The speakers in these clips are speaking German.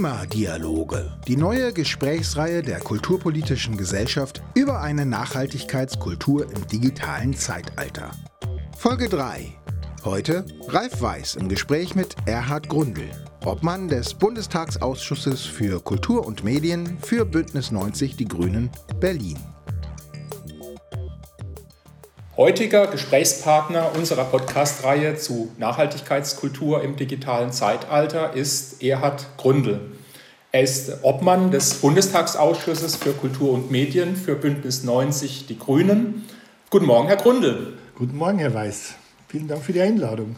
Klimadialoge, die neue Gesprächsreihe der Kulturpolitischen Gesellschaft über eine Nachhaltigkeitskultur im digitalen Zeitalter. Folge 3. Heute Ralf Weiß im Gespräch mit Erhard Grundl, Obmann des Bundestagsausschusses für Kultur und Medien für Bündnis 90 Die Grünen Berlin. Heutiger Gesprächspartner unserer Podcast-Reihe zu Nachhaltigkeitskultur im digitalen Zeitalter ist Erhard Grundl. Er ist Obmann des Bundestagsausschusses für Kultur und Medien für Bündnis 90 Die Grünen. Guten Morgen, Herr Grundl. Guten Morgen, Herr Weiß. Vielen Dank für die Einladung.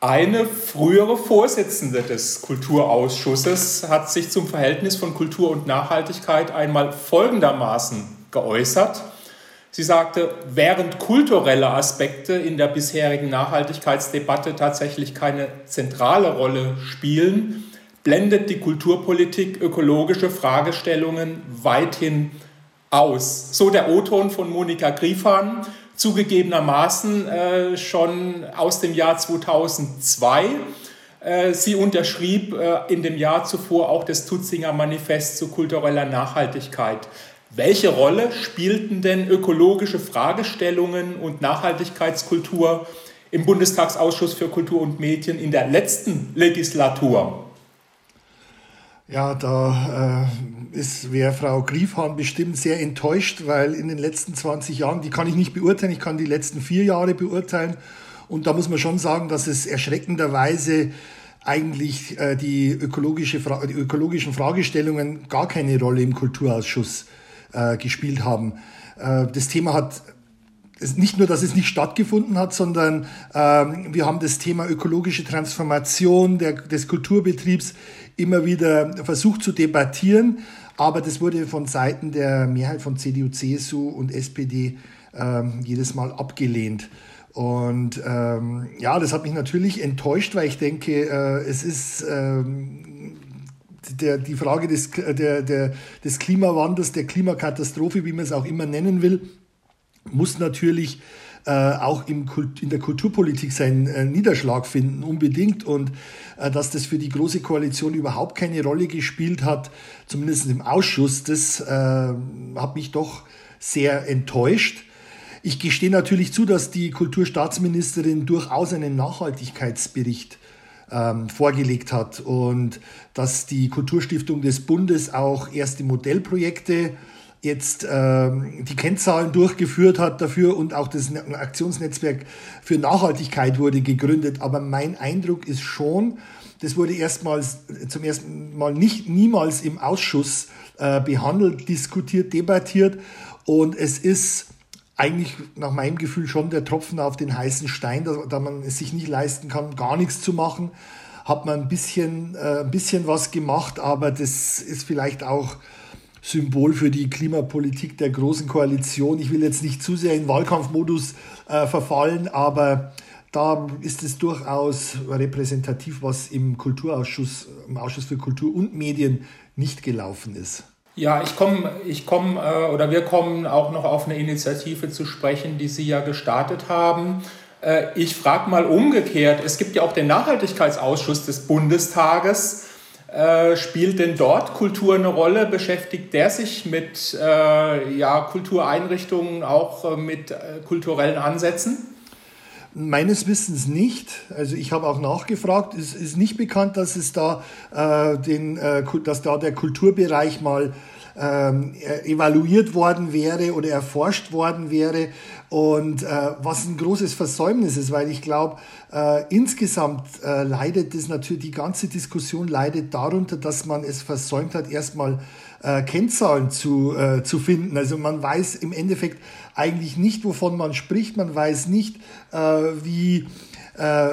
Eine frühere Vorsitzende des Kulturausschusses hat sich zum Verhältnis von Kultur und Nachhaltigkeit einmal folgendermaßen geäußert. Sie sagte, während kulturelle Aspekte in der bisherigen Nachhaltigkeitsdebatte tatsächlich keine zentrale Rolle spielen, blendet die Kulturpolitik ökologische Fragestellungen weithin aus. So der O-Ton von Monika Griefahn, zugegebenermaßen äh, schon aus dem Jahr 2002. Äh, sie unterschrieb äh, in dem Jahr zuvor auch das Tutzinger Manifest zu kultureller Nachhaltigkeit. Welche Rolle spielten denn ökologische Fragestellungen und Nachhaltigkeitskultur im Bundestagsausschuss für Kultur und Medien in der letzten Legislatur? Ja, da äh, ist wäre Frau Griefhahn bestimmt sehr enttäuscht, weil in den letzten 20 Jahren, die kann ich nicht beurteilen, ich kann die letzten vier Jahre beurteilen. Und da muss man schon sagen, dass es erschreckenderweise eigentlich äh, die, ökologische die ökologischen Fragestellungen gar keine Rolle im Kulturausschuss äh, gespielt haben. Äh, das Thema hat nicht nur, dass es nicht stattgefunden hat, sondern ähm, wir haben das Thema ökologische Transformation der, des Kulturbetriebs immer wieder versucht zu debattieren, aber das wurde von Seiten der Mehrheit von CDU, CSU und SPD ähm, jedes Mal abgelehnt. Und ähm, ja, das hat mich natürlich enttäuscht, weil ich denke, äh, es ist ähm, der, die Frage des, der, der, des Klimawandels, der Klimakatastrophe, wie man es auch immer nennen will, muss natürlich äh, auch im Kult, in der Kulturpolitik seinen äh, Niederschlag finden, unbedingt. Und äh, dass das für die Große Koalition überhaupt keine Rolle gespielt hat, zumindest im Ausschuss, das äh, hat mich doch sehr enttäuscht. Ich gestehe natürlich zu, dass die Kulturstaatsministerin durchaus einen Nachhaltigkeitsbericht ähm, vorgelegt hat und dass die Kulturstiftung des Bundes auch erste Modellprojekte jetzt ähm, die Kennzahlen durchgeführt hat dafür und auch das Aktionsnetzwerk für Nachhaltigkeit wurde gegründet. Aber mein Eindruck ist schon, das wurde erstmals zum ersten Mal nicht niemals im Ausschuss äh, behandelt, diskutiert, debattiert und es ist eigentlich nach meinem Gefühl schon der Tropfen auf den heißen Stein, da, da man es sich nicht leisten kann, gar nichts zu machen, hat man ein bisschen, äh, ein bisschen was gemacht, aber das ist vielleicht auch Symbol für die Klimapolitik der Großen Koalition. Ich will jetzt nicht zu sehr in Wahlkampfmodus äh, verfallen, aber da ist es durchaus repräsentativ, was im Kulturausschuss, im Ausschuss für Kultur und Medien nicht gelaufen ist. Ja, ich komme, ich komm, äh, oder wir kommen auch noch auf eine Initiative zu sprechen, die Sie ja gestartet haben. Äh, ich frage mal umgekehrt, es gibt ja auch den Nachhaltigkeitsausschuss des Bundestages. Äh, spielt denn dort Kultur eine Rolle? Beschäftigt der sich mit äh, ja, Kultureinrichtungen, auch äh, mit äh, kulturellen Ansätzen? Meines Wissens nicht. Also ich habe auch nachgefragt. Es ist nicht bekannt, dass es da äh, den, äh, dass da der Kulturbereich mal ähm, evaluiert worden wäre oder erforscht worden wäre und äh, was ein großes Versäumnis ist, weil ich glaube, äh, insgesamt äh, leidet das natürlich, die ganze Diskussion leidet darunter, dass man es versäumt hat, erstmal äh, Kennzahlen zu, äh, zu finden. Also man weiß im Endeffekt eigentlich nicht, wovon man spricht, man weiß nicht, äh, wie, äh,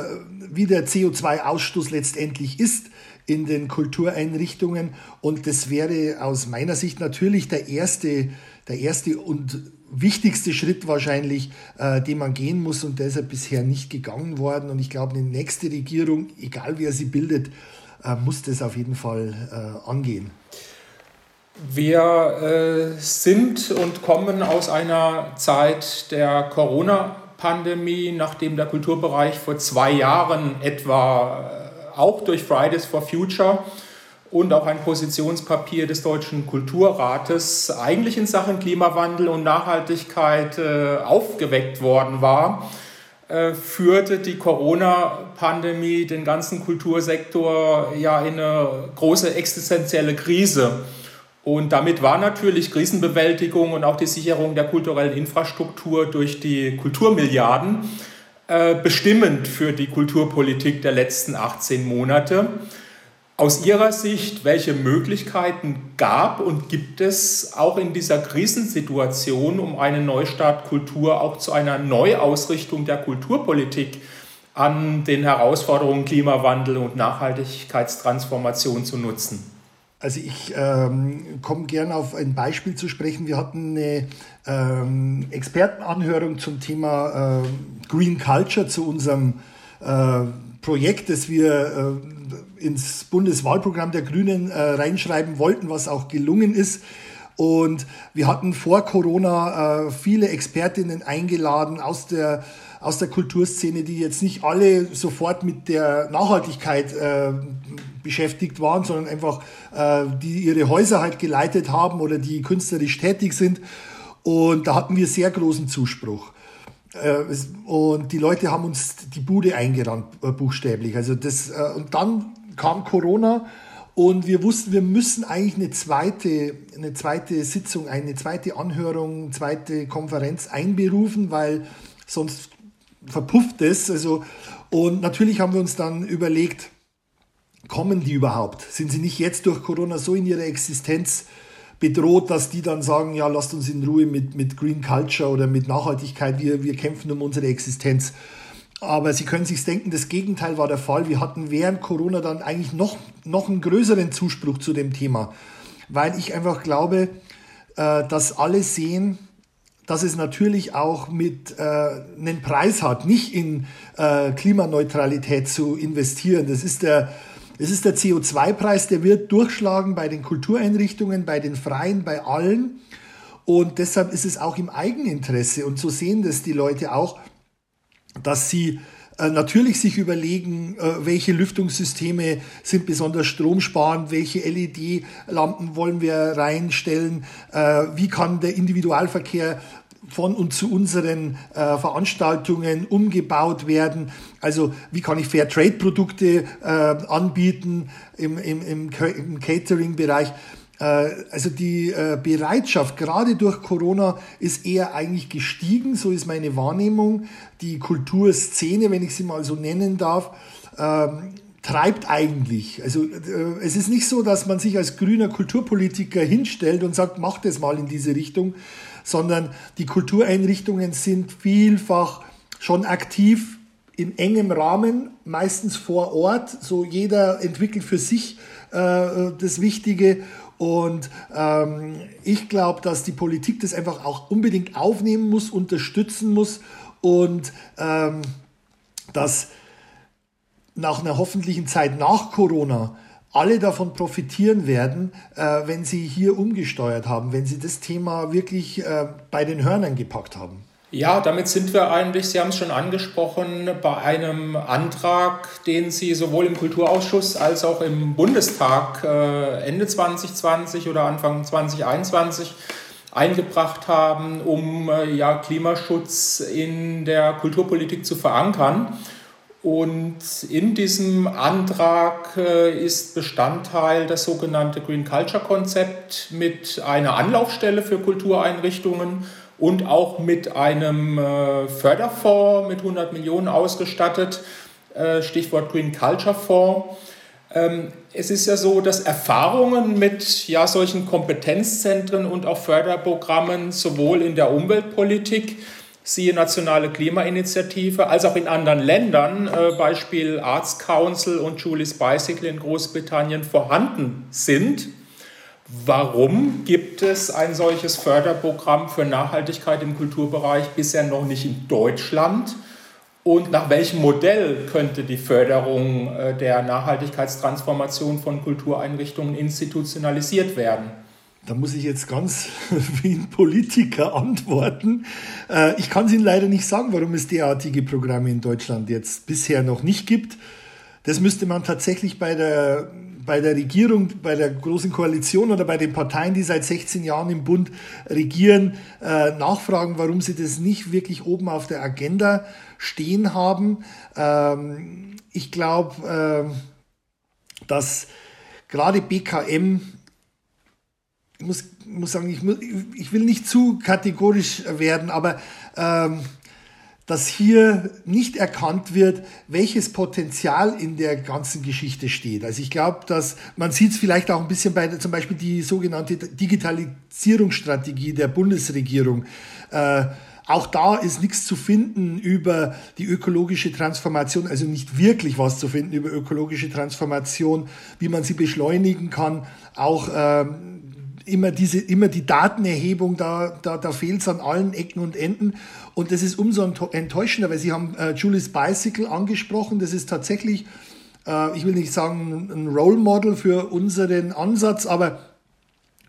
wie der CO2-Ausstoß letztendlich ist in den Kultureinrichtungen. Und das wäre aus meiner Sicht natürlich der erste, der erste und wichtigste Schritt wahrscheinlich, äh, den man gehen muss und der ist ja bisher nicht gegangen worden. Und ich glaube, eine nächste Regierung, egal wer sie bildet, äh, muss das auf jeden Fall äh, angehen. Wir äh, sind und kommen aus einer Zeit der Corona-Pandemie, nachdem der Kulturbereich vor zwei Jahren etwa äh, auch durch Fridays for Future und auch ein Positionspapier des Deutschen Kulturrates eigentlich in Sachen Klimawandel und Nachhaltigkeit äh, aufgeweckt worden war, äh, führte die Corona-Pandemie den ganzen Kultursektor ja in eine große existenzielle Krise. Und damit war natürlich Krisenbewältigung und auch die Sicherung der kulturellen Infrastruktur durch die Kulturmilliarden äh, bestimmend für die Kulturpolitik der letzten 18 Monate. Aus Ihrer Sicht, welche Möglichkeiten gab und gibt es auch in dieser Krisensituation, um eine Neustart Kultur auch zu einer Neuausrichtung der Kulturpolitik an den Herausforderungen Klimawandel und Nachhaltigkeitstransformation zu nutzen? Also ich ähm, komme gerne auf ein Beispiel zu sprechen. Wir hatten eine ähm, Expertenanhörung zum Thema äh, Green Culture zu unserem äh, Projekt, das wir äh, ins Bundeswahlprogramm der Grünen äh, reinschreiben wollten, was auch gelungen ist. Und wir hatten vor Corona äh, viele Expertinnen eingeladen aus der, aus der Kulturszene, die jetzt nicht alle sofort mit der Nachhaltigkeit äh, beschäftigt waren, sondern einfach äh, die ihre Häuser halt geleitet haben oder die künstlerisch tätig sind. Und da hatten wir sehr großen Zuspruch. Äh, und die Leute haben uns die Bude eingerannt, äh, buchstäblich. Also das, äh, und dann kam Corona und wir wussten, wir müssen eigentlich eine zweite, eine zweite Sitzung, eine zweite Anhörung, zweite Konferenz einberufen, weil sonst verpufft es. Also, und natürlich haben wir uns dann überlegt, kommen die überhaupt? Sind sie nicht jetzt durch Corona so in ihrer Existenz bedroht, dass die dann sagen, ja, lasst uns in Ruhe mit, mit Green Culture oder mit Nachhaltigkeit, wir, wir kämpfen um unsere Existenz. Aber Sie können sich denken, das Gegenteil war der Fall. Wir hatten während Corona dann eigentlich noch, noch einen größeren Zuspruch zu dem Thema, weil ich einfach glaube, äh, dass alle sehen, dass es natürlich auch mit äh, einen Preis hat, nicht in äh, Klimaneutralität zu investieren. Das ist der, es ist der CO2-Preis, der wird durchschlagen bei den Kultureinrichtungen, bei den Freien, bei allen. Und deshalb ist es auch im Eigeninteresse, und so sehen das die Leute auch, dass sie natürlich sich überlegen, äh, welche Lüftungssysteme sind besonders stromsparend, welche LED-Lampen wollen wir reinstellen, äh, wie kann der Individualverkehr von und zu unseren äh, Veranstaltungen umgebaut werden. Also wie kann ich Fair-Trade-Produkte äh, anbieten im, im, im, im Catering-Bereich. Äh, also die äh, Bereitschaft, gerade durch Corona, ist eher eigentlich gestiegen, so ist meine Wahrnehmung. Die Kulturszene, wenn ich sie mal so nennen darf, ähm, treibt eigentlich. Also äh, es ist nicht so, dass man sich als grüner Kulturpolitiker hinstellt und sagt, mach das mal in diese Richtung, sondern die Kultureinrichtungen sind vielfach schon aktiv in engem Rahmen, meistens vor Ort. So jeder entwickelt für sich äh, das Wichtige. Und ähm, ich glaube, dass die Politik das einfach auch unbedingt aufnehmen muss, unterstützen muss und ähm, dass nach einer hoffentlichen Zeit nach Corona alle davon profitieren werden, äh, wenn sie hier umgesteuert haben, wenn sie das Thema wirklich äh, bei den Hörnern gepackt haben. Ja, damit sind wir eigentlich, Sie haben es schon angesprochen, bei einem Antrag, den Sie sowohl im Kulturausschuss als auch im Bundestag äh, Ende 2020 oder Anfang 2021 eingebracht haben, um äh, ja, Klimaschutz in der Kulturpolitik zu verankern. Und in diesem Antrag äh, ist Bestandteil das sogenannte Green Culture Konzept mit einer Anlaufstelle für Kultureinrichtungen und auch mit einem äh, Förderfonds mit 100 Millionen ausgestattet, äh, Stichwort Green Culture Fonds. Ähm, es ist ja so, dass Erfahrungen mit ja, solchen Kompetenzzentren und auch Förderprogrammen sowohl in der Umweltpolitik siehe Nationale Klimainitiative, als auch in anderen Ländern, äh, Beispiel Arts Council und Julie's Bicycle in Großbritannien, vorhanden sind. Warum gibt es ein solches Förderprogramm für Nachhaltigkeit im Kulturbereich bisher noch nicht in Deutschland? Und nach welchem Modell könnte die Förderung äh, der Nachhaltigkeitstransformation von Kultureinrichtungen institutionalisiert werden? Da muss ich jetzt ganz wie ein Politiker antworten. Äh, ich kann es Ihnen leider nicht sagen, warum es derartige Programme in Deutschland jetzt bisher noch nicht gibt. Das müsste man tatsächlich bei der, bei der Regierung, bei der Großen Koalition oder bei den Parteien, die seit 16 Jahren im Bund regieren, äh, nachfragen, warum sie das nicht wirklich oben auf der Agenda stehen haben. Ähm, ich glaube, äh, dass gerade BKM ich muss, muss sagen, ich, muss, ich will nicht zu kategorisch werden, aber ähm, dass hier nicht erkannt wird, welches Potenzial in der ganzen Geschichte steht. Also ich glaube, dass man sieht es vielleicht auch ein bisschen bei zum Beispiel die sogenannte Digitalisierungsstrategie der Bundesregierung. Äh, auch da ist nichts zu finden über die ökologische Transformation, also nicht wirklich was zu finden über ökologische Transformation, wie man sie beschleunigen kann. Auch ähm, immer diese, immer die Datenerhebung, da, da, da fehlt es an allen Ecken und Enden. Und das ist umso enttäuschender, weil Sie haben äh, Julie's Bicycle angesprochen. Das ist tatsächlich, äh, ich will nicht sagen ein Role Model für unseren Ansatz, aber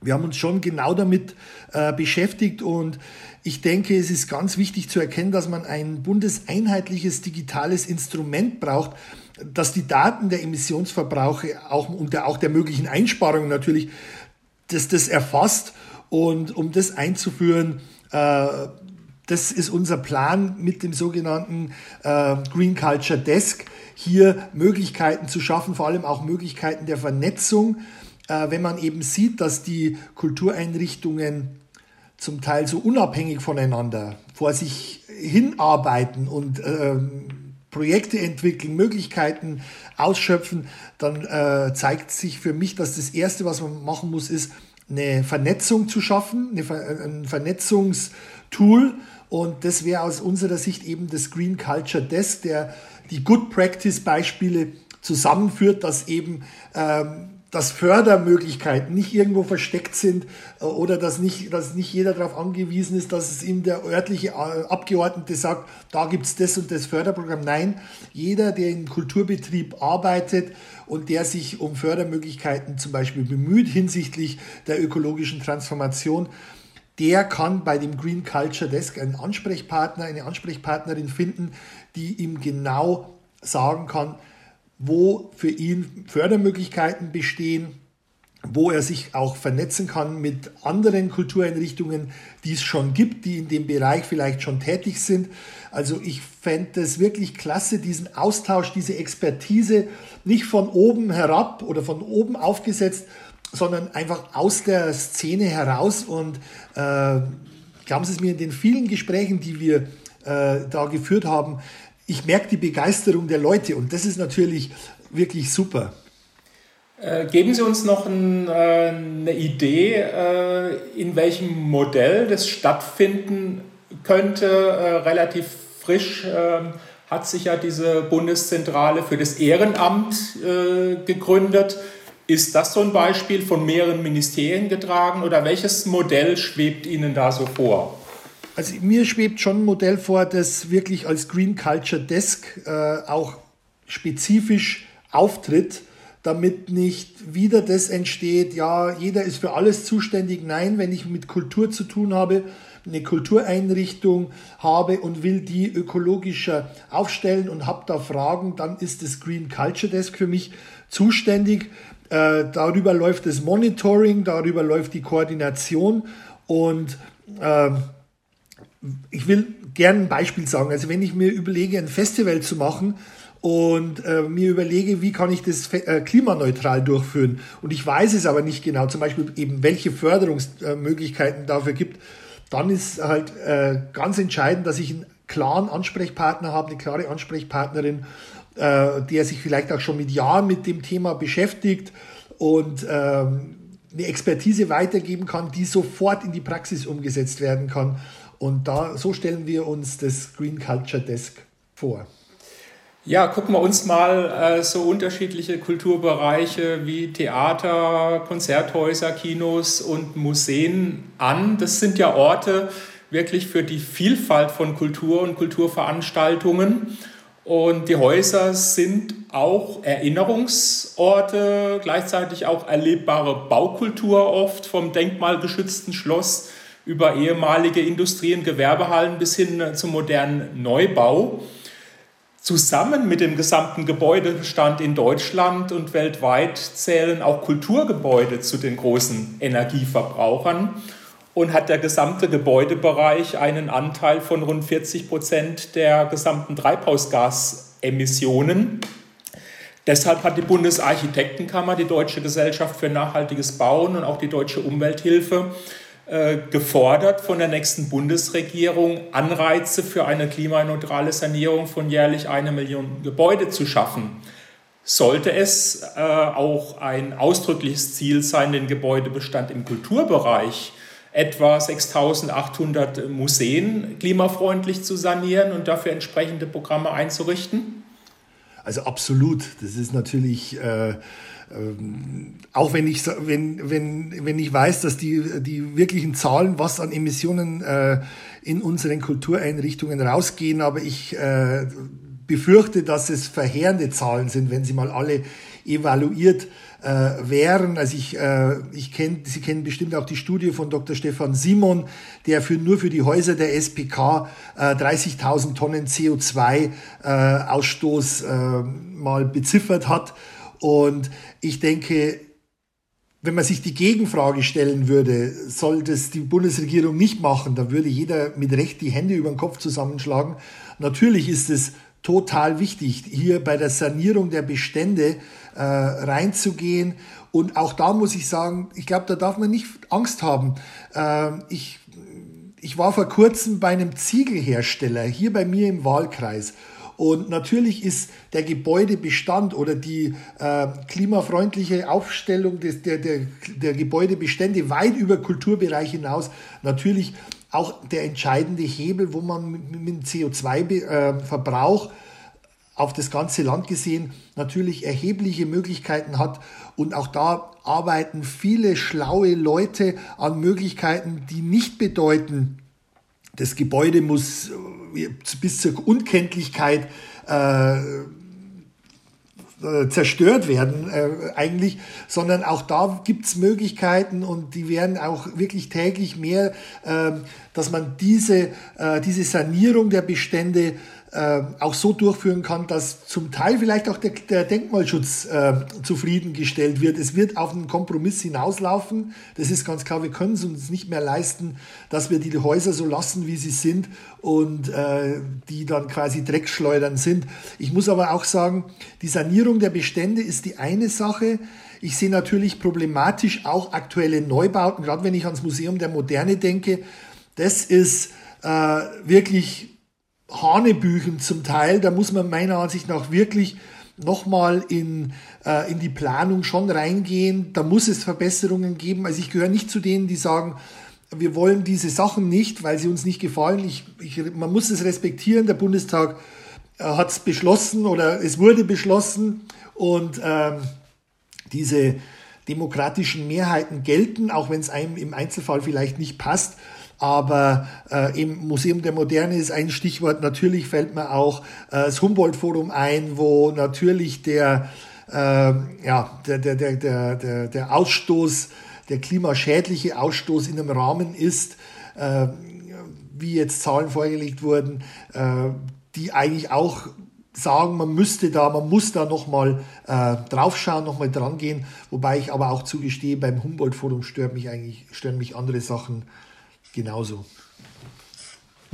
wir haben uns schon genau damit äh, beschäftigt und ich denke, es ist ganz wichtig zu erkennen, dass man ein bundeseinheitliches digitales Instrument braucht, dass die Daten der Emissionsverbrauche auch und der, auch der möglichen Einsparungen natürlich das, das erfasst. Und um das einzuführen, äh, das ist unser Plan mit dem sogenannten äh, Green Culture Desk, hier Möglichkeiten zu schaffen, vor allem auch Möglichkeiten der Vernetzung, äh, wenn man eben sieht, dass die Kultureinrichtungen zum Teil so unabhängig voneinander vor sich hinarbeiten und äh, Projekte entwickeln, Möglichkeiten ausschöpfen, dann äh, zeigt sich für mich, dass das Erste, was man machen muss, ist, eine Vernetzung zu schaffen, eine Ver ein Vernetzungstool. Und das wäre aus unserer Sicht eben das Green Culture Desk, der die Good Practice Beispiele zusammenführt, dass eben ähm, dass Fördermöglichkeiten nicht irgendwo versteckt sind äh, oder dass nicht, dass nicht jeder darauf angewiesen ist, dass es ihm der örtliche äh, Abgeordnete sagt, da gibt es das und das Förderprogramm. Nein, jeder, der im Kulturbetrieb arbeitet und der sich um Fördermöglichkeiten zum Beispiel bemüht hinsichtlich der ökologischen Transformation, der kann bei dem Green Culture Desk einen Ansprechpartner, eine Ansprechpartnerin finden, die ihm genau sagen kann, wo für ihn Fördermöglichkeiten bestehen, wo er sich auch vernetzen kann mit anderen Kultureinrichtungen, die es schon gibt, die in dem Bereich vielleicht schon tätig sind. Also ich fände es wirklich klasse, diesen Austausch, diese Expertise nicht von oben herab oder von oben aufgesetzt, sondern einfach aus der Szene heraus. Und äh, glauben Sie es mir, in den vielen Gesprächen, die wir äh, da geführt haben, ich merke die Begeisterung der Leute und das ist natürlich wirklich super. Äh, geben Sie uns noch ein, äh, eine Idee, äh, in welchem Modell das stattfinden könnte. Äh, relativ frisch ähm, hat sich ja diese Bundeszentrale für das Ehrenamt äh, gegründet. Ist das so ein Beispiel von mehreren Ministerien getragen oder welches Modell schwebt Ihnen da so vor? Also mir schwebt schon ein Modell vor, das wirklich als Green Culture Desk äh, auch spezifisch auftritt, damit nicht wieder das entsteht, ja, jeder ist für alles zuständig. Nein, wenn ich mit Kultur zu tun habe, eine Kultureinrichtung habe und will die ökologischer aufstellen und habe da Fragen, dann ist das Green Culture Desk für mich zuständig. Äh, darüber läuft das Monitoring, darüber läuft die Koordination und äh, ich will gerne ein Beispiel sagen. Also wenn ich mir überlege, ein Festival zu machen und äh, mir überlege, wie kann ich das äh, klimaneutral durchführen und ich weiß es aber nicht genau, zum Beispiel eben welche Förderungsmöglichkeiten dafür gibt, dann ist halt äh, ganz entscheidend, dass ich einen klaren Ansprechpartner habe, eine klare Ansprechpartnerin, äh, der sich vielleicht auch schon mit Jahren mit dem Thema beschäftigt und ähm, eine Expertise weitergeben kann, die sofort in die Praxis umgesetzt werden kann. Und da, so stellen wir uns das Green Culture Desk vor. Ja, gucken wir uns mal äh, so unterschiedliche Kulturbereiche wie Theater, Konzerthäuser, Kinos und Museen an. Das sind ja Orte wirklich für die Vielfalt von Kultur und Kulturveranstaltungen. Und die Häuser sind auch Erinnerungsorte, gleichzeitig auch erlebbare Baukultur oft vom denkmalgeschützten Schloss über ehemalige Industrie- und Gewerbehallen bis hin zum modernen Neubau. Zusammen mit dem gesamten Gebäudebestand in Deutschland und weltweit zählen auch Kulturgebäude zu den großen Energieverbrauchern und hat der gesamte Gebäudebereich einen Anteil von rund 40 Prozent der gesamten Treibhausgasemissionen. Deshalb hat die Bundesarchitektenkammer, die Deutsche Gesellschaft für nachhaltiges Bauen und auch die Deutsche Umwelthilfe äh, gefordert von der nächsten Bundesregierung, Anreize für eine klimaneutrale Sanierung von jährlich eine Million Gebäude zu schaffen. Sollte es äh, auch ein ausdrückliches Ziel sein, den Gebäudebestand im Kulturbereich etwa 6800 Museen klimafreundlich zu sanieren und dafür entsprechende Programme einzurichten? Also absolut. Das ist natürlich äh, ähm, auch wenn ich, wenn, wenn, wenn ich weiß, dass die, die wirklichen Zahlen, was an Emissionen äh, in unseren Kultureinrichtungen rausgehen, aber ich äh, befürchte, dass es verheerende Zahlen sind, wenn sie mal alle evaluiert äh, wären. Also ich, äh, ich kenne, Sie kennen bestimmt auch die Studie von Dr. Stefan Simon, der für, nur für die Häuser der SPK äh, 30.000 Tonnen CO2-Ausstoß äh, äh, mal beziffert hat. Und ich denke, wenn man sich die Gegenfrage stellen würde, soll das die Bundesregierung nicht machen, dann würde jeder mit Recht die Hände über den Kopf zusammenschlagen. Natürlich ist es total wichtig, hier bei der Sanierung der Bestände äh, reinzugehen. Und auch da muss ich sagen, ich glaube, da darf man nicht Angst haben. Äh, ich, ich war vor kurzem bei einem Ziegelhersteller hier bei mir im Wahlkreis. Und natürlich ist der Gebäudebestand oder die äh, klimafreundliche Aufstellung des, der, der, der Gebäudebestände weit über Kulturbereich hinaus natürlich auch der entscheidende Hebel, wo man mit, dem CO2-Verbrauch äh, auf das ganze Land gesehen natürlich erhebliche Möglichkeiten hat. Und auch da arbeiten viele schlaue Leute an Möglichkeiten, die nicht bedeuten, das Gebäude muss äh, bis zur Unkenntlichkeit äh, äh, zerstört werden äh, eigentlich, sondern auch da gibt's Möglichkeiten und die werden auch wirklich täglich mehr, äh, dass man diese, äh, diese Sanierung der Bestände äh, auch so durchführen kann, dass zum Teil vielleicht auch der, der Denkmalschutz äh, zufriedengestellt wird. Es wird auf einen Kompromiss hinauslaufen. Das ist ganz klar, wir können es uns nicht mehr leisten, dass wir die Häuser so lassen, wie sie sind und äh, die dann quasi Dreckschleudern sind. Ich muss aber auch sagen, die Sanierung der Bestände ist die eine Sache. Ich sehe natürlich problematisch auch aktuelle Neubauten, gerade wenn ich ans Museum der Moderne denke. Das ist äh, wirklich Hanebüchen zum Teil. Da muss man meiner Ansicht nach wirklich nochmal in, äh, in die Planung schon reingehen. Da muss es Verbesserungen geben. Also ich gehöre nicht zu denen, die sagen, wir wollen diese Sachen nicht, weil sie uns nicht gefallen. Ich, ich, man muss es respektieren. Der Bundestag äh, hat es beschlossen oder es wurde beschlossen und ähm, diese demokratischen Mehrheiten gelten, auch wenn es einem im Einzelfall vielleicht nicht passt. Aber äh, im Museum der Moderne ist ein Stichwort. Natürlich fällt mir auch äh, das Humboldt-Forum ein, wo natürlich der, äh, ja, der, der, der, der, der Ausstoß, der klimaschädliche Ausstoß in einem Rahmen ist, äh, wie jetzt Zahlen vorgelegt wurden, äh, die eigentlich auch sagen, man müsste da, man muss da nochmal äh, draufschauen, nochmal dran gehen. Wobei ich aber auch zugestehe, beim Humboldt-Forum stören mich eigentlich, stören mich andere Sachen genauso.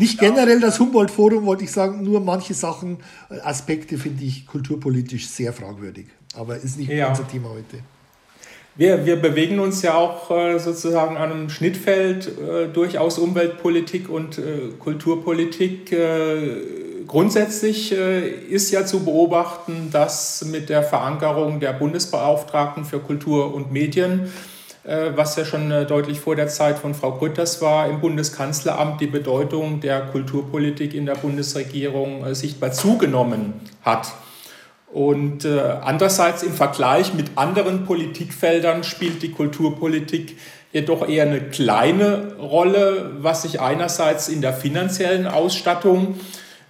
Nicht generell das Humboldt-Forum, wollte ich sagen, nur manche Sachen, Aspekte finde ich kulturpolitisch sehr fragwürdig. Aber ist nicht ja. unser Thema heute. Wir, wir bewegen uns ja auch äh, sozusagen an einem Schnittfeld äh, durchaus Umweltpolitik und äh, Kulturpolitik. Äh, grundsätzlich äh, ist ja zu beobachten, dass mit der Verankerung der Bundesbeauftragten für Kultur und Medien äh, was ja schon äh, deutlich vor der Zeit von Frau Grütters war, im Bundeskanzleramt die Bedeutung der Kulturpolitik in der Bundesregierung äh, sichtbar zugenommen hat. Und andererseits im Vergleich mit anderen Politikfeldern spielt die Kulturpolitik jedoch eher eine kleine Rolle, was sich einerseits in der finanziellen Ausstattung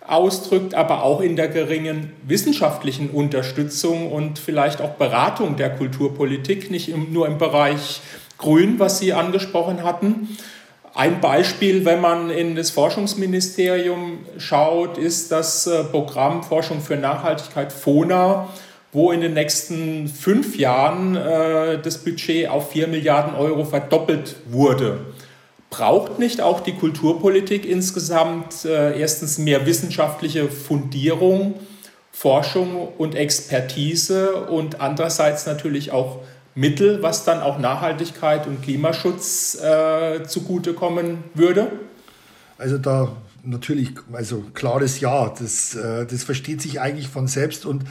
ausdrückt, aber auch in der geringen wissenschaftlichen Unterstützung und vielleicht auch Beratung der Kulturpolitik, nicht nur im Bereich Grün, was Sie angesprochen hatten. Ein Beispiel, wenn man in das Forschungsministerium schaut, ist das äh, Programm Forschung für Nachhaltigkeit FONA, wo in den nächsten fünf Jahren äh, das Budget auf 4 Milliarden Euro verdoppelt wurde. Braucht nicht auch die Kulturpolitik insgesamt äh, erstens mehr wissenschaftliche Fundierung, Forschung und Expertise und andererseits natürlich auch Mittel, was dann auch Nachhaltigkeit und Klimaschutz äh, zugutekommen würde? Also da natürlich, also klares Ja, das, äh, das versteht sich eigentlich von selbst und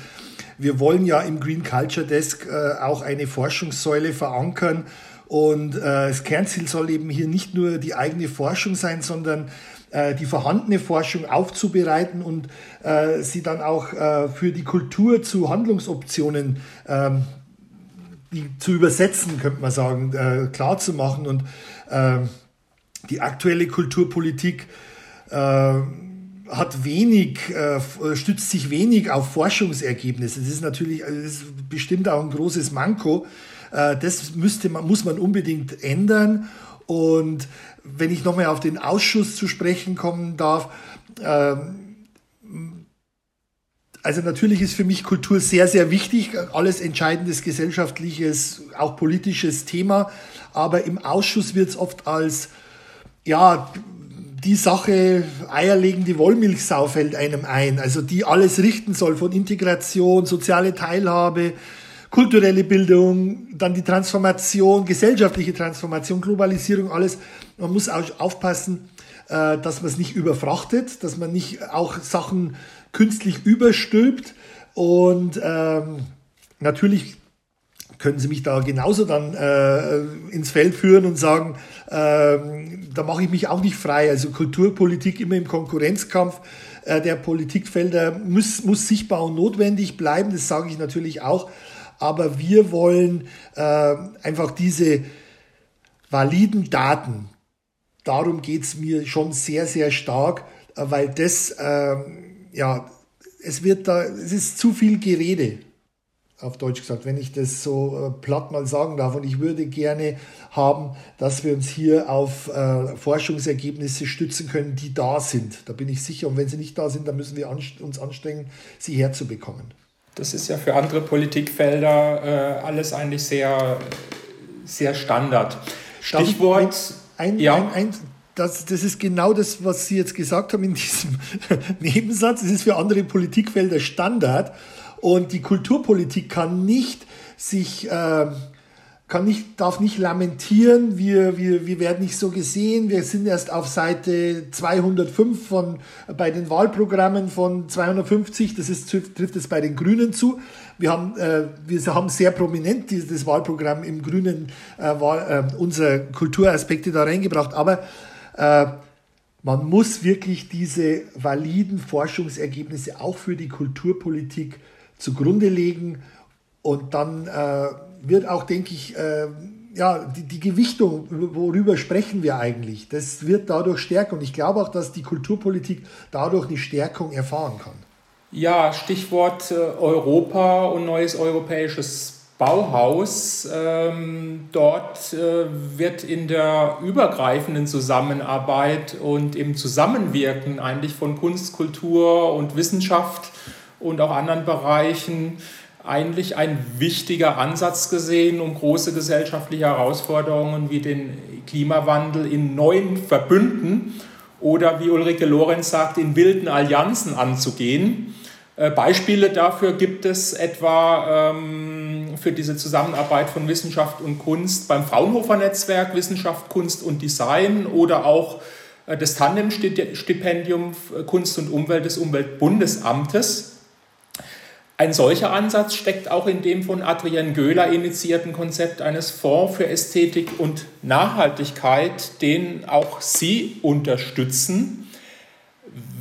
wir wollen ja im Green Culture Desk äh, auch eine Forschungssäule verankern und äh, das Kernziel soll eben hier nicht nur die eigene Forschung sein, sondern äh, die vorhandene Forschung aufzubereiten und äh, sie dann auch äh, für die Kultur zu Handlungsoptionen ähm, die zu übersetzen, könnte man sagen, äh, klar zu machen. Und äh, die aktuelle Kulturpolitik äh, hat wenig, äh, stützt sich wenig auf Forschungsergebnisse. Das ist natürlich das ist bestimmt auch ein großes Manko. Äh, das müsste man, muss man unbedingt ändern. Und wenn ich nochmal auf den Ausschuss zu sprechen kommen darf, ähm, also natürlich ist für mich Kultur sehr, sehr wichtig, alles entscheidendes gesellschaftliches, auch politisches Thema. Aber im Ausschuss wird es oft als, ja, die Sache eierlegende Wollmilchsau fällt einem ein, also die alles richten soll von Integration, soziale Teilhabe, kulturelle Bildung, dann die Transformation, gesellschaftliche Transformation, Globalisierung, alles. Man muss auch aufpassen, äh, dass man es nicht überfrachtet, dass man nicht auch Sachen künstlich überstülpt. Und ähm, natürlich können Sie mich da genauso dann äh, ins Feld führen und sagen, äh, da mache ich mich auch nicht frei. Also Kulturpolitik immer im Konkurrenzkampf äh, der Politikfelder muss, muss sichtbar und notwendig bleiben, das sage ich natürlich auch. Aber wir wollen äh, einfach diese validen Daten, darum geht es mir schon sehr, sehr stark, äh, weil das... Äh, ja, es wird da, es ist zu viel Gerede, auf Deutsch gesagt, wenn ich das so äh, platt mal sagen darf. Und ich würde gerne haben, dass wir uns hier auf äh, Forschungsergebnisse stützen können, die da sind. Da bin ich sicher. Und wenn sie nicht da sind, dann müssen wir anst uns anstrengen, sie herzubekommen. Das ist ja für andere Politikfelder äh, alles eigentlich sehr, sehr Standard. Stichwort. Ein, ein, ja. ein, ein, das, das ist genau das, was Sie jetzt gesagt haben in diesem Nebensatz. Es ist für andere Politikfelder Standard. Und die Kulturpolitik kann nicht sich, äh, kann nicht, darf nicht lamentieren, wir, wir, wir werden nicht so gesehen, wir sind erst auf Seite 205 von, bei den Wahlprogrammen von 250, das ist, trifft es bei den Grünen zu. Wir haben, äh, wir haben sehr prominent dieses Wahlprogramm im Grünen äh, Wahl, äh, unsere Kulturaspekte da reingebracht, aber äh, man muss wirklich diese validen Forschungsergebnisse auch für die Kulturpolitik zugrunde legen und dann äh, wird auch, denke ich, äh, ja, die, die Gewichtung, worüber sprechen wir eigentlich, das wird dadurch stärker und ich glaube auch, dass die Kulturpolitik dadurch eine Stärkung erfahren kann. Ja, Stichwort Europa und neues europäisches Bauhaus. Ähm, dort äh, wird in der übergreifenden Zusammenarbeit und im Zusammenwirken eigentlich von Kunst, Kultur und Wissenschaft und auch anderen Bereichen eigentlich ein wichtiger Ansatz gesehen, um große gesellschaftliche Herausforderungen wie den Klimawandel in neuen Verbünden oder wie Ulrike Lorenz sagt, in wilden Allianzen anzugehen. Äh, Beispiele dafür gibt es etwa ähm, für diese Zusammenarbeit von Wissenschaft und Kunst beim Fraunhofer Netzwerk Wissenschaft, Kunst und Design oder auch äh, das Tandem-Stipendium Kunst und Umwelt des Umweltbundesamtes. Ein solcher Ansatz steckt auch in dem von Adrienne Göhler initiierten Konzept eines Fonds für Ästhetik und Nachhaltigkeit, den auch Sie unterstützen.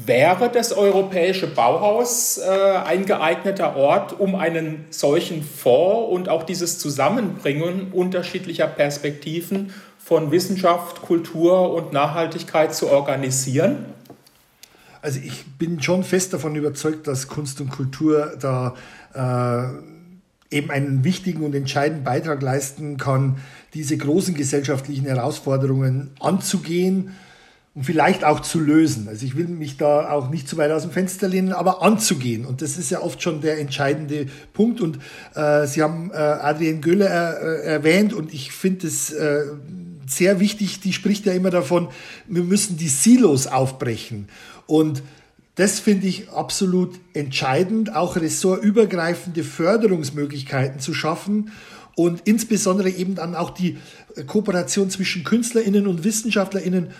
Wäre das europäische Bauhaus äh, ein geeigneter Ort, um einen solchen Fonds und auch dieses Zusammenbringen unterschiedlicher Perspektiven von Wissenschaft, Kultur und Nachhaltigkeit zu organisieren? Also ich bin schon fest davon überzeugt, dass Kunst und Kultur da äh, eben einen wichtigen und entscheidenden Beitrag leisten kann, diese großen gesellschaftlichen Herausforderungen anzugehen und vielleicht auch zu lösen. Also ich will mich da auch nicht zu weit aus dem Fenster lehnen, aber anzugehen. Und das ist ja oft schon der entscheidende Punkt. Und äh, Sie haben äh, Adrienne Gölle äh, erwähnt und ich finde es äh, sehr wichtig, die spricht ja immer davon, wir müssen die Silos aufbrechen. Und das finde ich absolut entscheidend, auch ressortübergreifende Förderungsmöglichkeiten zu schaffen und insbesondere eben dann auch die Kooperation zwischen KünstlerInnen und WissenschaftlerInnen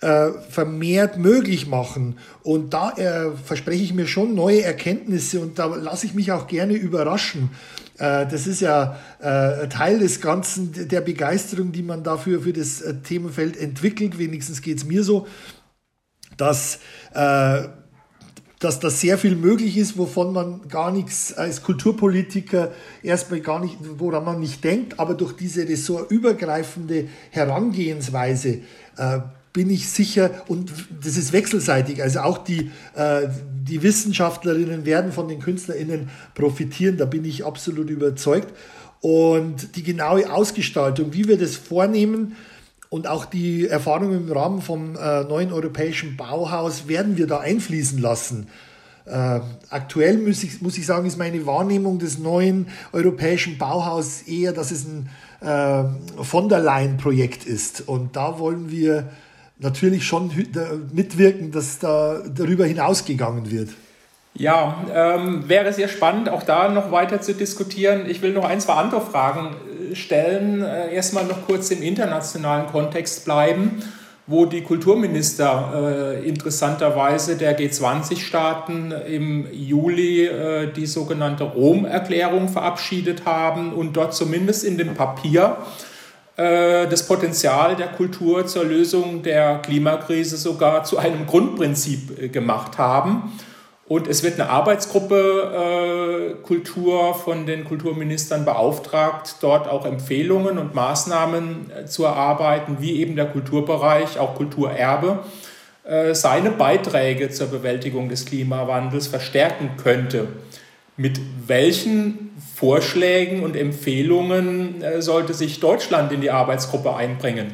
äh, vermehrt möglich machen. Und da äh, verspreche ich mir schon neue Erkenntnisse und da lasse ich mich auch gerne überraschen. Äh, das ist ja äh, Teil des Ganzen, der Begeisterung, die man dafür für das äh, Themenfeld entwickelt. Wenigstens geht es mir so, dass dass da sehr viel möglich ist, wovon man gar nichts als Kulturpolitiker erstmal gar nicht, woran man nicht denkt, aber durch diese ressortübergreifende Herangehensweise äh, bin ich sicher, und das ist wechselseitig, also auch die, äh, die Wissenschaftlerinnen werden von den KünstlerInnen profitieren, da bin ich absolut überzeugt. Und die genaue Ausgestaltung, wie wir das vornehmen, und auch die Erfahrungen im Rahmen vom äh, neuen europäischen Bauhaus werden wir da einfließen lassen. Äh, aktuell muss ich, muss ich sagen, ist meine Wahrnehmung des neuen europäischen Bauhaus eher, dass es ein von der Leyen-Projekt ist. Und da wollen wir natürlich schon mitwirken, dass da darüber hinausgegangen wird. Ja, ähm, wäre sehr spannend, auch da noch weiter zu diskutieren. Ich will noch ein, zwei andere Fragen äh, stellen. Äh, erstmal noch kurz im internationalen Kontext bleiben, wo die Kulturminister äh, interessanterweise der G20-Staaten im Juli äh, die sogenannte Rom-Erklärung verabschiedet haben und dort zumindest in dem Papier äh, das Potenzial der Kultur zur Lösung der Klimakrise sogar zu einem Grundprinzip äh, gemacht haben. Und es wird eine Arbeitsgruppe äh, Kultur von den Kulturministern beauftragt, dort auch Empfehlungen und Maßnahmen äh, zu erarbeiten, wie eben der Kulturbereich, auch Kulturerbe, äh, seine Beiträge zur Bewältigung des Klimawandels verstärken könnte. Mit welchen Vorschlägen und Empfehlungen äh, sollte sich Deutschland in die Arbeitsgruppe einbringen?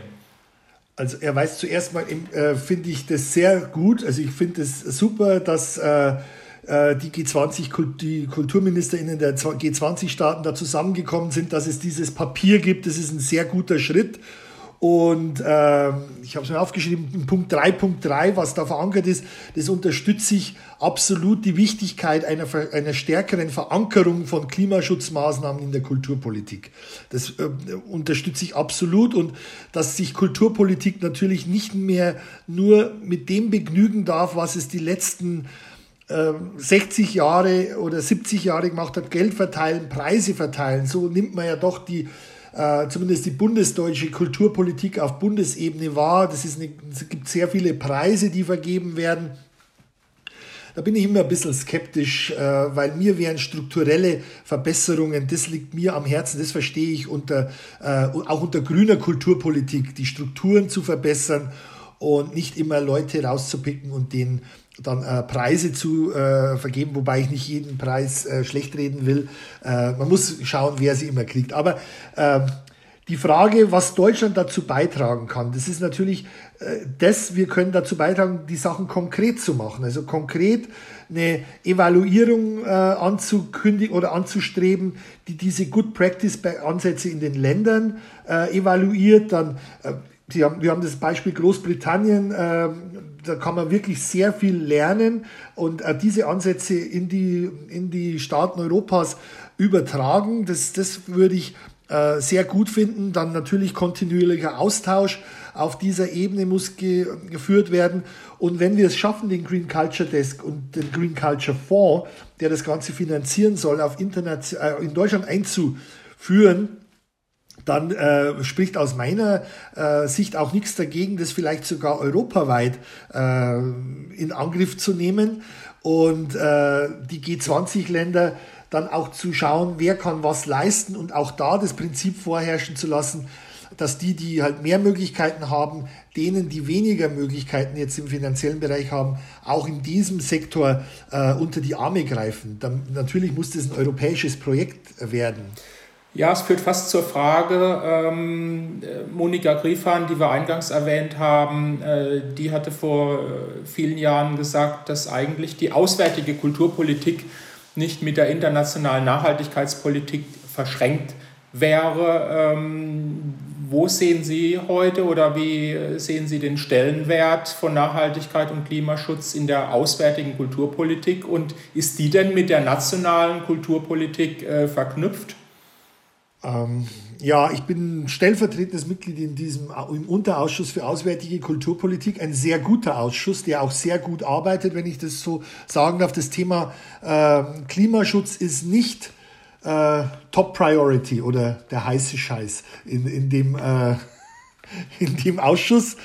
Also er weiß zuerst mal, äh, finde ich das sehr gut. Also ich finde es super, dass äh, äh die G20, die KulturministerInnen der G20-Staaten da zusammengekommen sind, dass es dieses Papier gibt. Das ist ein sehr guter Schritt. Und äh, ich habe es mir aufgeschrieben, in Punkt 3.3, was da verankert ist, das unterstütze ich absolut die Wichtigkeit einer, einer stärkeren Verankerung von Klimaschutzmaßnahmen in der Kulturpolitik. Das äh, unterstütze ich absolut und dass sich Kulturpolitik natürlich nicht mehr nur mit dem begnügen darf, was es die letzten 60 äh, Jahre oder 70 Jahre gemacht hat, Geld verteilen, Preise verteilen. So nimmt man ja doch die äh, zumindest die bundesdeutsche Kulturpolitik auf Bundesebene wahr. Das ist eine, es gibt sehr viele Preise, die vergeben werden. Da bin ich immer ein bisschen skeptisch, äh, weil mir wären strukturelle Verbesserungen, das liegt mir am Herzen, das verstehe ich unter, äh, auch unter grüner Kulturpolitik, die Strukturen zu verbessern und nicht immer Leute rauszupicken und denen dann äh, Preise zu äh, vergeben, wobei ich nicht jeden Preis äh, schlecht reden will. Äh, man muss schauen, wer sie immer kriegt. Aber ähm, die Frage, was Deutschland dazu beitragen kann, das ist natürlich äh, das, wir können dazu beitragen, die Sachen konkret zu machen. Also konkret eine Evaluierung äh, anzukündigen oder anzustreben, die diese Good Practice Ansätze in den Ländern äh, evaluiert. Dann, äh, haben, wir haben das Beispiel Großbritannien, äh, da kann man wirklich sehr viel lernen und äh, diese Ansätze in die, in die Staaten Europas übertragen. Das, das würde ich äh, sehr gut finden. Dann natürlich kontinuierlicher Austausch auf dieser Ebene muss ge geführt werden. Und wenn wir es schaffen, den Green Culture Desk und den Green Culture Fonds, der das Ganze finanzieren soll, auf Internet, äh, in Deutschland einzuführen, dann äh, spricht aus meiner äh, Sicht auch nichts dagegen, das vielleicht sogar europaweit äh, in Angriff zu nehmen und äh, die G20-Länder dann auch zu schauen, wer kann was leisten und auch da das Prinzip vorherrschen zu lassen, dass die, die halt mehr Möglichkeiten haben, denen, die weniger Möglichkeiten jetzt im finanziellen Bereich haben, auch in diesem Sektor äh, unter die Arme greifen. Dann, natürlich muss das ein europäisches Projekt werden. Ja, es führt fast zur Frage, ähm, Monika Griefahn, die wir eingangs erwähnt haben, äh, die hatte vor äh, vielen Jahren gesagt, dass eigentlich die auswärtige Kulturpolitik nicht mit der internationalen Nachhaltigkeitspolitik verschränkt wäre. Ähm, wo sehen Sie heute oder wie sehen Sie den Stellenwert von Nachhaltigkeit und Klimaschutz in der auswärtigen Kulturpolitik und ist die denn mit der nationalen Kulturpolitik äh, verknüpft? Ähm, ja, ich bin stellvertretendes Mitglied in diesem im Unterausschuss für Auswärtige Kulturpolitik, ein sehr guter Ausschuss, der auch sehr gut arbeitet, wenn ich das so sagen darf. Das Thema äh, Klimaschutz ist nicht äh, Top Priority oder der heiße Scheiß in, in, dem, äh, in dem Ausschuss.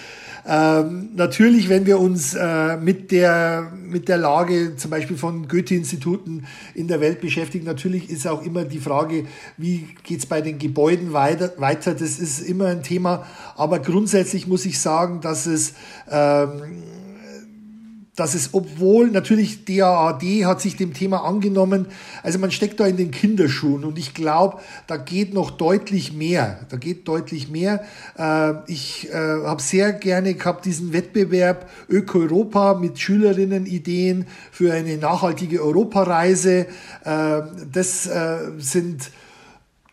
Ähm, natürlich, wenn wir uns äh, mit, der, mit der Lage zum Beispiel von Goethe-Instituten in der Welt beschäftigen, natürlich ist auch immer die Frage, wie geht's bei den Gebäuden weiter, weiter. Das ist immer ein Thema. Aber grundsätzlich muss ich sagen, dass es ähm, dass es, obwohl natürlich DAAD hat sich dem Thema angenommen, also man steckt da in den Kinderschuhen und ich glaube, da geht noch deutlich mehr. Da geht deutlich mehr. Äh, ich äh, habe sehr gerne gehabt diesen Wettbewerb Öko-Europa mit Schülerinnen Ideen für eine nachhaltige Europareise. Äh, das sind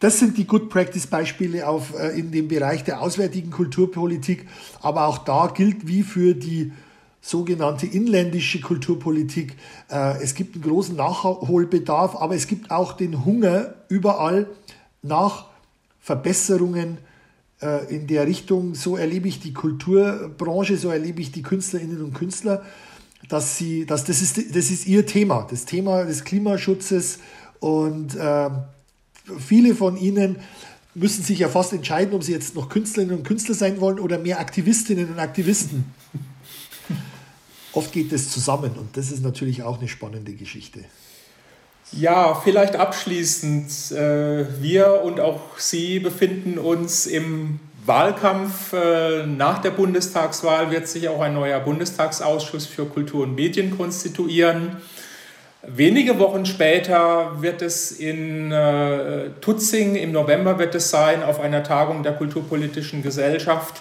das sind die Good Practice Beispiele auf, in dem Bereich der auswärtigen Kulturpolitik. Aber auch da gilt wie für die sogenannte inländische Kulturpolitik. Äh, es gibt einen großen Nachholbedarf, aber es gibt auch den Hunger überall nach Verbesserungen äh, in der Richtung. So erlebe ich die Kulturbranche, so erlebe ich die Künstlerinnen und Künstler, dass sie, dass das ist, das ist ihr Thema, das Thema des Klimaschutzes und äh, viele von ihnen müssen sich ja fast entscheiden, ob sie jetzt noch Künstlerinnen und Künstler sein wollen oder mehr Aktivistinnen und Aktivisten oft geht es zusammen und das ist natürlich auch eine spannende Geschichte. Ja, vielleicht abschließend. Äh, wir und auch Sie befinden uns im Wahlkampf. Äh, nach der Bundestagswahl wird sich auch ein neuer Bundestagsausschuss für Kultur und Medien konstituieren. Wenige Wochen später wird es in äh, Tutzing, im November wird es sein, auf einer Tagung der Kulturpolitischen Gesellschaft,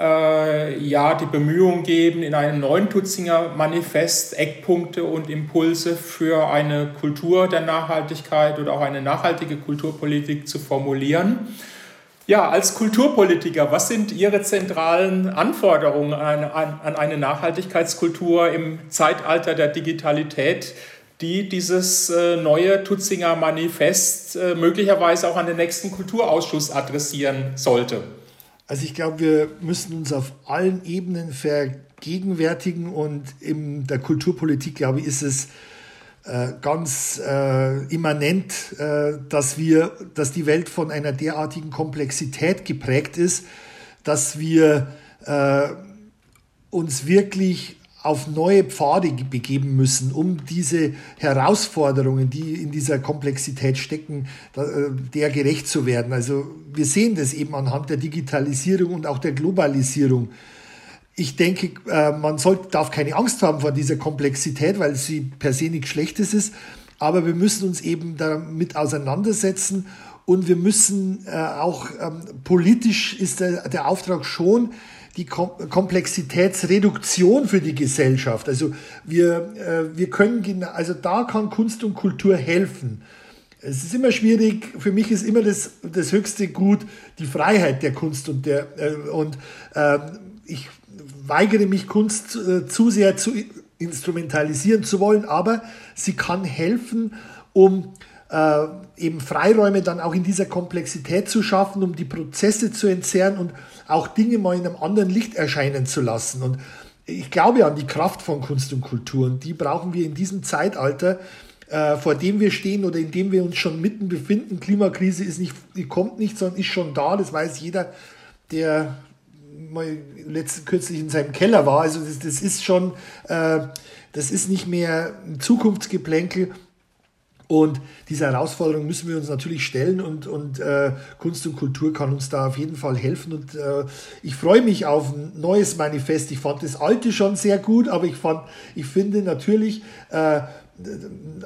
äh, ja, die Bemühungen geben, in einem neuen Tutzinger Manifest Eckpunkte und Impulse für eine Kultur der Nachhaltigkeit oder auch eine nachhaltige Kulturpolitik zu formulieren. Ja, als Kulturpolitiker, was sind Ihre zentralen Anforderungen an, an, an eine Nachhaltigkeitskultur im Zeitalter der Digitalität, die dieses äh, neue Tutzinger Manifest äh, möglicherweise auch an den nächsten Kulturausschuss adressieren sollte? Also ich glaube, wir müssen uns auf allen Ebenen vergegenwärtigen und in der Kulturpolitik, glaube ich, ist es äh, ganz äh, immanent, äh, dass wir, dass die Welt von einer derartigen Komplexität geprägt ist, dass wir äh, uns wirklich auf neue Pfade begeben müssen, um diese Herausforderungen, die in dieser Komplexität stecken, äh, der gerecht zu werden. Also wir sehen das eben anhand der Digitalisierung und auch der Globalisierung. Ich denke, äh, man sollte, darf keine Angst haben vor dieser Komplexität, weil sie per se nichts Schlechtes ist. Aber wir müssen uns eben damit auseinandersetzen und wir müssen äh, auch ähm, politisch ist der, der Auftrag schon, die Komplexitätsreduktion für die Gesellschaft. Also wir, äh, wir können, also da kann Kunst und Kultur helfen. Es ist immer schwierig, für mich ist immer das, das höchste Gut die Freiheit der Kunst und der, äh, und äh, ich weigere mich, Kunst äh, zu sehr zu instrumentalisieren zu wollen, aber sie kann helfen, um äh, eben Freiräume dann auch in dieser Komplexität zu schaffen, um die Prozesse zu entzerren und auch Dinge mal in einem anderen Licht erscheinen zu lassen. Und ich glaube an die Kraft von Kunst und Kultur und die brauchen wir in diesem Zeitalter, äh, vor dem wir stehen oder in dem wir uns schon mitten befinden. Klimakrise ist nicht, die kommt nicht, sondern ist schon da. Das weiß jeder, der mal letzt, kürzlich in seinem Keller war. Also das, das ist schon, äh, das ist nicht mehr ein Zukunftsgeplänkel. Und diese Herausforderung müssen wir uns natürlich stellen und, und äh, Kunst und Kultur kann uns da auf jeden Fall helfen. Und äh, ich freue mich auf ein neues Manifest. Ich fand das alte schon sehr gut, aber ich, fand, ich finde natürlich, äh,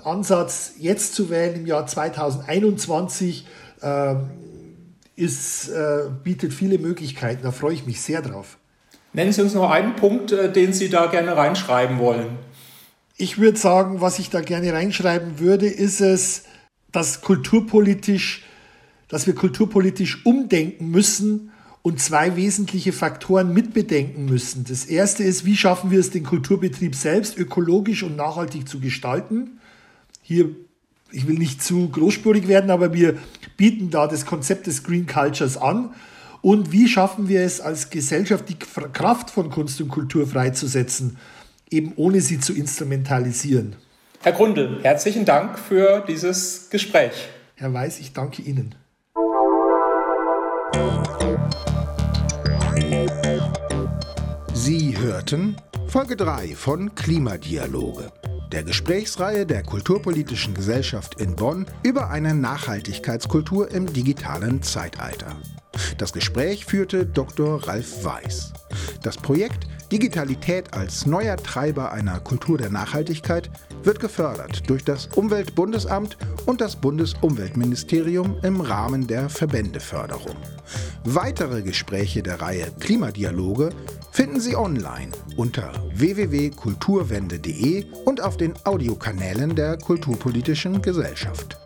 Ansatz jetzt zu wählen im Jahr 2021 äh, ist, äh, bietet viele Möglichkeiten. Da freue ich mich sehr drauf. Nennen Sie uns noch einen Punkt, äh, den Sie da gerne reinschreiben wollen. Ich würde sagen, was ich da gerne reinschreiben würde, ist es, dass kulturpolitisch, dass wir kulturpolitisch umdenken müssen und zwei wesentliche Faktoren mitbedenken müssen. Das erste ist, wie schaffen wir es, den Kulturbetrieb selbst ökologisch und nachhaltig zu gestalten? Hier, ich will nicht zu großspurig werden, aber wir bieten da das Konzept des Green Cultures an. Und wie schaffen wir es als Gesellschaft, die Kraft von Kunst und Kultur freizusetzen? Eben ohne sie zu instrumentalisieren. Herr Grundl, herzlichen Dank für dieses Gespräch. Herr Weiß, ich danke Ihnen. Sie hörten Folge 3 von Klimadialoge, der Gesprächsreihe der Kulturpolitischen Gesellschaft in Bonn über eine Nachhaltigkeitskultur im digitalen Zeitalter. Das Gespräch führte Dr. Ralf Weiß. Das Projekt Digitalität als neuer Treiber einer Kultur der Nachhaltigkeit wird gefördert durch das Umweltbundesamt und das Bundesumweltministerium im Rahmen der Verbändeförderung. Weitere Gespräche der Reihe Klimadialoge finden Sie online unter www.kulturwende.de und auf den Audiokanälen der Kulturpolitischen Gesellschaft.